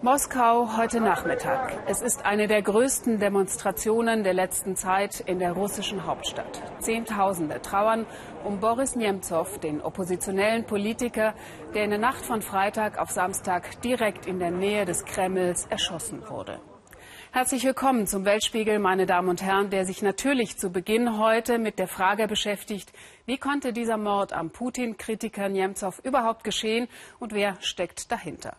Moskau heute Nachmittag. Es ist eine der größten Demonstrationen der letzten Zeit in der russischen Hauptstadt. Zehntausende trauern um Boris Nemtsov, den oppositionellen Politiker, der in der Nacht von Freitag auf Samstag direkt in der Nähe des Kremls erschossen wurde. Herzlich willkommen zum Weltspiegel, meine Damen und Herren, der sich natürlich zu Beginn heute mit der Frage beschäftigt, wie konnte dieser Mord am Putin-Kritiker Nemtsov überhaupt geschehen und wer steckt dahinter?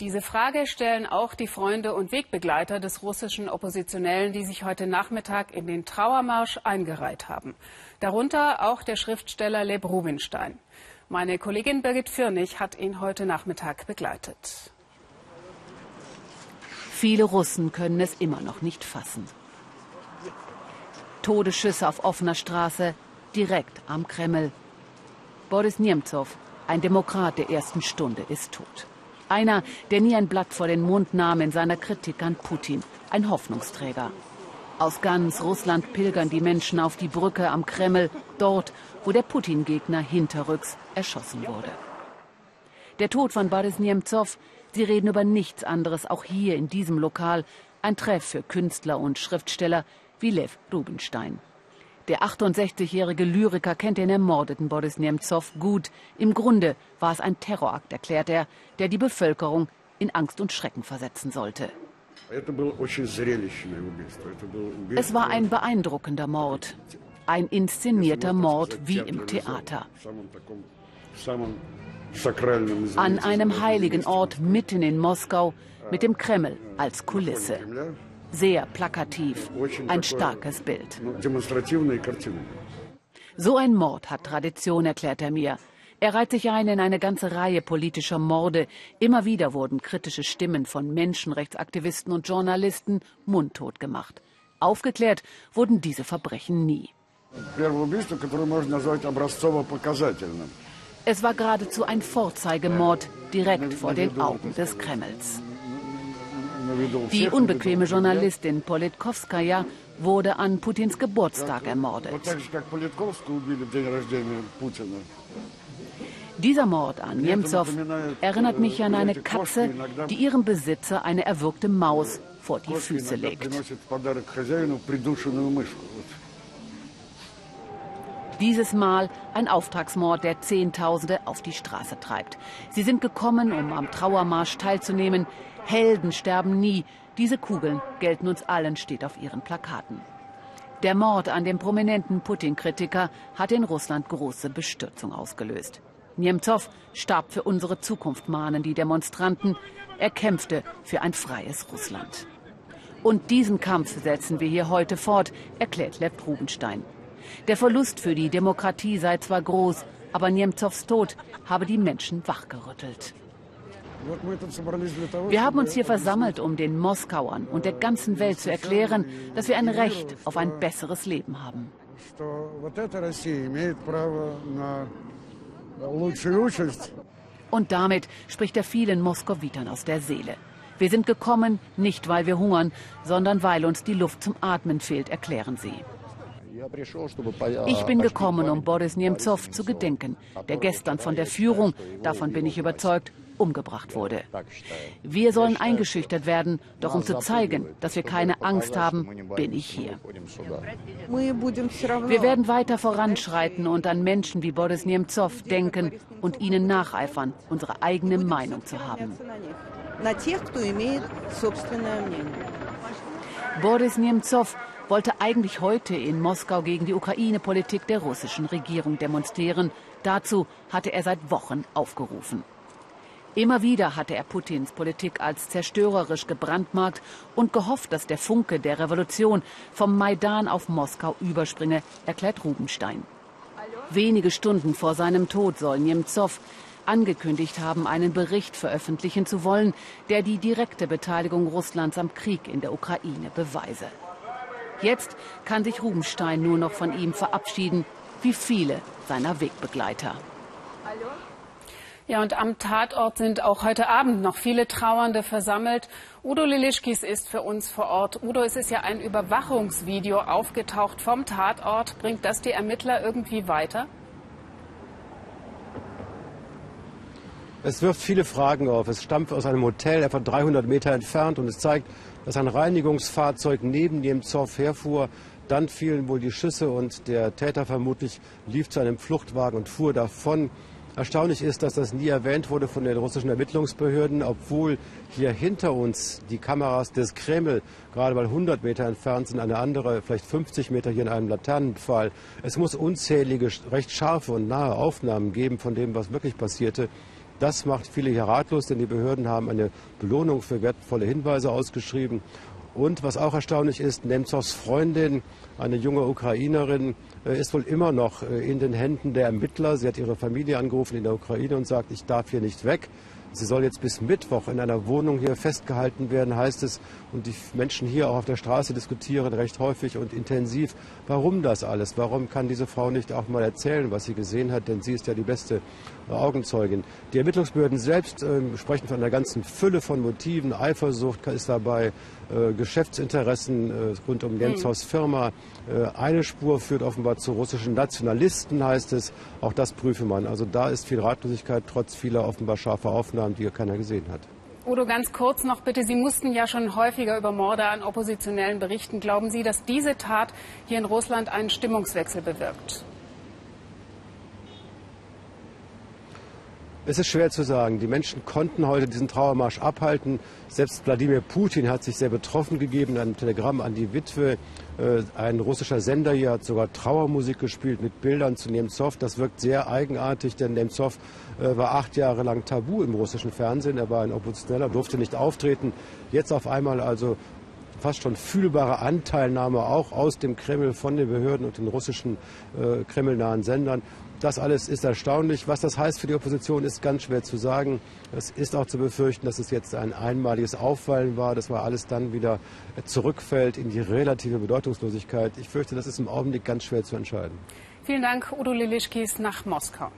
Diese Frage stellen auch die Freunde und Wegbegleiter des russischen Oppositionellen, die sich heute Nachmittag in den Trauermarsch eingereiht haben. Darunter auch der Schriftsteller Leb Rubinstein. Meine Kollegin Birgit Firnig hat ihn heute Nachmittag begleitet. Viele Russen können es immer noch nicht fassen. Todesschüsse auf offener Straße, direkt am Kreml. Boris Nemtsov, ein Demokrat der ersten Stunde, ist tot. Einer, der nie ein Blatt vor den Mund nahm in seiner Kritik an Putin. Ein Hoffnungsträger. Aus ganz Russland pilgern die Menschen auf die Brücke am Kreml, dort, wo der Putin-Gegner hinterrücks erschossen wurde. Der Tod von Boris Nemtsov, Sie reden über nichts anderes, auch hier in diesem Lokal, ein Treff für Künstler und Schriftsteller wie Lev Rubinstein. Der 68-jährige Lyriker kennt den ermordeten Boris Nemtsov gut. Im Grunde war es ein Terrorakt, erklärt er, der die Bevölkerung in Angst und Schrecken versetzen sollte. Es war ein beeindruckender Mord. Ein inszenierter Mord wie im Theater. An einem heiligen Ort mitten in Moskau mit dem Kreml als Kulisse. Sehr plakativ, ein starkes Bild. So ein Mord hat Tradition, erklärt er mir. Er reiht sich ein in eine ganze Reihe politischer Morde. Immer wieder wurden kritische Stimmen von Menschenrechtsaktivisten und Journalisten mundtot gemacht. Aufgeklärt wurden diese Verbrechen nie. Es war geradezu ein Vorzeigemord direkt vor den Augen des Kremls. Die unbequeme Journalistin Politkovskaya wurde an Putins Geburtstag ermordet. Dieser Mord an Nemtsov erinnert mich an eine Katze, die ihrem Besitzer eine erwürgte Maus vor die Füße legt. Dieses Mal ein Auftragsmord, der Zehntausende auf die Straße treibt. Sie sind gekommen, um am Trauermarsch teilzunehmen. Helden sterben nie. Diese Kugeln gelten uns allen, steht auf ihren Plakaten. Der Mord an dem prominenten Putin-Kritiker hat in Russland große Bestürzung ausgelöst. Nemtsov starb für unsere Zukunft, mahnen die Demonstranten. Er kämpfte für ein freies Russland. Und diesen Kampf setzen wir hier heute fort, erklärt Lev Rubenstein. Der Verlust für die Demokratie sei zwar groß, aber Nemtsovs Tod habe die Menschen wachgerüttelt. Wir haben uns hier versammelt, um den Moskauern und der ganzen Welt zu erklären, dass wir ein Recht auf ein besseres Leben haben. Und damit spricht er vielen Moskowitern aus der Seele. Wir sind gekommen, nicht weil wir hungern, sondern weil uns die Luft zum Atmen fehlt, erklären sie. Ich bin gekommen, um Boris Nemtsov zu gedenken, der gestern von der Führung, davon bin ich überzeugt, umgebracht wurde. Wir sollen eingeschüchtert werden, doch um zu zeigen, dass wir keine Angst haben, bin ich hier. Wir werden weiter voranschreiten und an Menschen wie Boris Nemtsov denken und ihnen nacheifern, unsere eigene Meinung zu haben. Boris Nemtsov wollte eigentlich heute in Moskau gegen die Ukraine-Politik der russischen Regierung demonstrieren. Dazu hatte er seit Wochen aufgerufen. Immer wieder hatte er Putins Politik als zerstörerisch gebrandmarkt und gehofft, dass der Funke der Revolution vom Maidan auf Moskau überspringe, erklärt Rubenstein. Wenige Stunden vor seinem Tod soll Nemtsov angekündigt haben, einen Bericht veröffentlichen zu wollen, der die direkte Beteiligung Russlands am Krieg in der Ukraine beweise. Jetzt kann sich Rubenstein nur noch von ihm verabschieden, wie viele seiner Wegbegleiter. Hallo? Ja, und am Tatort sind auch heute Abend noch viele Trauernde versammelt. Udo Lilischkis ist für uns vor Ort. Udo, es ist ja ein Überwachungsvideo aufgetaucht vom Tatort. Bringt das die Ermittler irgendwie weiter? Es wirft viele Fragen auf. Es stammt aus einem Hotel etwa 300 Meter entfernt und es zeigt, dass ein Reinigungsfahrzeug neben dem Zoff herfuhr. Dann fielen wohl die Schüsse und der Täter vermutlich lief zu einem Fluchtwagen und fuhr davon. Erstaunlich ist, dass das nie erwähnt wurde von den russischen Ermittlungsbehörden, obwohl hier hinter uns die Kameras des Kreml gerade mal 100 Meter entfernt sind, eine andere vielleicht 50 Meter hier in einem Laternenpfahl. Es muss unzählige, recht scharfe und nahe Aufnahmen geben von dem, was wirklich passierte. Das macht viele hier ratlos, denn die Behörden haben eine Belohnung für wertvolle Hinweise ausgeschrieben. Und was auch erstaunlich ist, Nemtsovs Freundin, eine junge Ukrainerin, äh, ist wohl immer noch äh, in den Händen der Ermittler. Sie hat ihre Familie angerufen in der Ukraine und sagt, ich darf hier nicht weg. Sie soll jetzt bis Mittwoch in einer Wohnung hier festgehalten werden, heißt es. Und die Menschen hier auch auf der Straße diskutieren recht häufig und intensiv, warum das alles? Warum kann diese Frau nicht auch mal erzählen, was sie gesehen hat? Denn sie ist ja die beste Augenzeugin. Die Ermittlungsbehörden selbst äh, sprechen von einer ganzen Fülle von Motiven. Eifersucht ist dabei, äh, Geschäftsinteressen äh, rund um Nemtsovs hm. Firma. Äh, eine Spur führt offenbar zu russischen Nationalisten, heißt es. Auch das prüfe man. Also da ist viel Ratlosigkeit, trotz vieler offenbar scharfer Aufnahmen, die keiner gesehen hat. Udo, ganz kurz noch bitte. Sie mussten ja schon häufiger über Morde an Oppositionellen berichten. Glauben Sie, dass diese Tat hier in Russland einen Stimmungswechsel bewirkt? Es ist schwer zu sagen. Die Menschen konnten heute diesen Trauermarsch abhalten. Selbst Wladimir Putin hat sich sehr betroffen gegeben. Ein Telegramm an die Witwe. Äh, ein russischer Sender hier hat sogar Trauermusik gespielt mit Bildern zu Nemtsov. Das wirkt sehr eigenartig, denn Nemtsov äh, war acht Jahre lang tabu im russischen Fernsehen. Er war ein Oppositioneller, durfte nicht auftreten. Jetzt auf einmal also fast schon fühlbare Anteilnahme auch aus dem Kreml von den Behörden und den russischen äh, kremlnahen Sendern. Das alles ist erstaunlich. Was das heißt für die Opposition, ist ganz schwer zu sagen. Es ist auch zu befürchten, dass es jetzt ein einmaliges Auffallen war, dass man alles dann wieder zurückfällt in die relative Bedeutungslosigkeit. Ich fürchte, das ist im Augenblick ganz schwer zu entscheiden. Vielen Dank, Udo Lilischkis nach Moskau.